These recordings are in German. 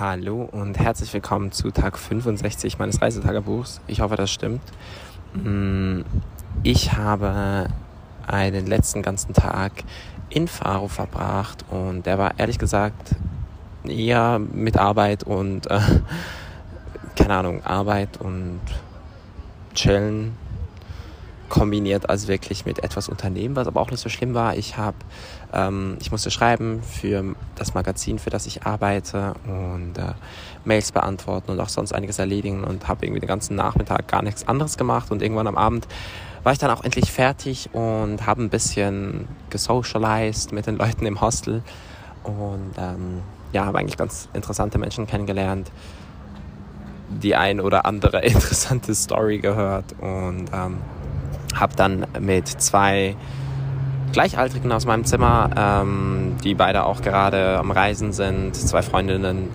Hallo und herzlich willkommen zu Tag 65 meines Reisetagebuchs. Ich hoffe, das stimmt. Mm, ich habe einen letzten ganzen Tag in Faro verbracht und der war ehrlich gesagt eher mit Arbeit und äh, keine Ahnung, Arbeit und Chillen kombiniert als wirklich mit etwas Unternehmen, was aber auch nicht so schlimm war. Ich habe, ähm, ich musste schreiben für das Magazin, für das ich arbeite und äh, Mails beantworten und auch sonst einiges erledigen und habe irgendwie den ganzen Nachmittag gar nichts anderes gemacht und irgendwann am Abend war ich dann auch endlich fertig und habe ein bisschen gesocialized mit den Leuten im Hostel und ähm, ja, habe eigentlich ganz interessante Menschen kennengelernt, die ein oder andere interessante Story gehört und ähm, habe dann mit zwei Gleichaltrigen aus meinem Zimmer, ähm, die beide auch gerade am Reisen sind, zwei Freundinnen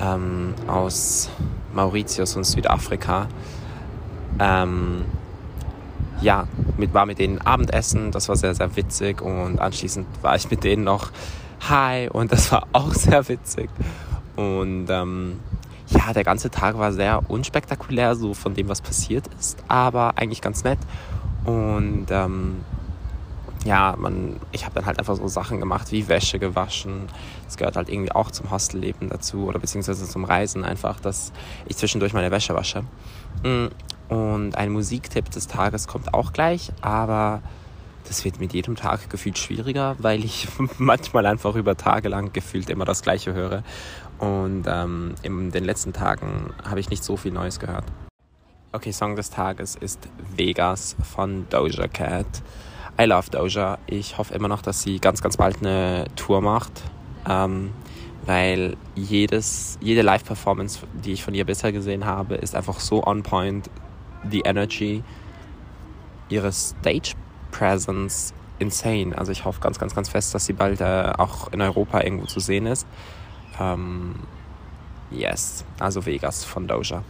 ähm, aus Mauritius und Südafrika. Ähm, ja, mit, war mit denen Abendessen, das war sehr, sehr witzig und anschließend war ich mit denen noch high und das war auch sehr witzig. Und ähm, ja, der ganze Tag war sehr unspektakulär, so von dem, was passiert ist, aber eigentlich ganz nett. Und ähm, ja, man, ich habe dann halt einfach so Sachen gemacht wie Wäsche gewaschen. Das gehört halt irgendwie auch zum Hostelleben dazu oder beziehungsweise zum Reisen einfach, dass ich zwischendurch meine Wäsche wasche. Mm, und ein Musiktipp des Tages kommt auch gleich, aber das wird mit jedem Tag gefühlt schwieriger, weil ich manchmal einfach über Tage lang gefühlt immer das Gleiche höre. Und ähm, in den letzten Tagen habe ich nicht so viel Neues gehört. Okay, Song des Tages ist Vegas von Doja Cat. I love Doja. Ich hoffe immer noch, dass sie ganz, ganz bald eine Tour macht. Ähm, weil jedes, jede Live-Performance, die ich von ihr bisher gesehen habe, ist einfach so on point. Die Energy, ihre Stage-Presence, insane. Also ich hoffe ganz, ganz, ganz fest, dass sie bald äh, auch in Europa irgendwo zu sehen ist. Ähm, yes, also Vegas von Doja.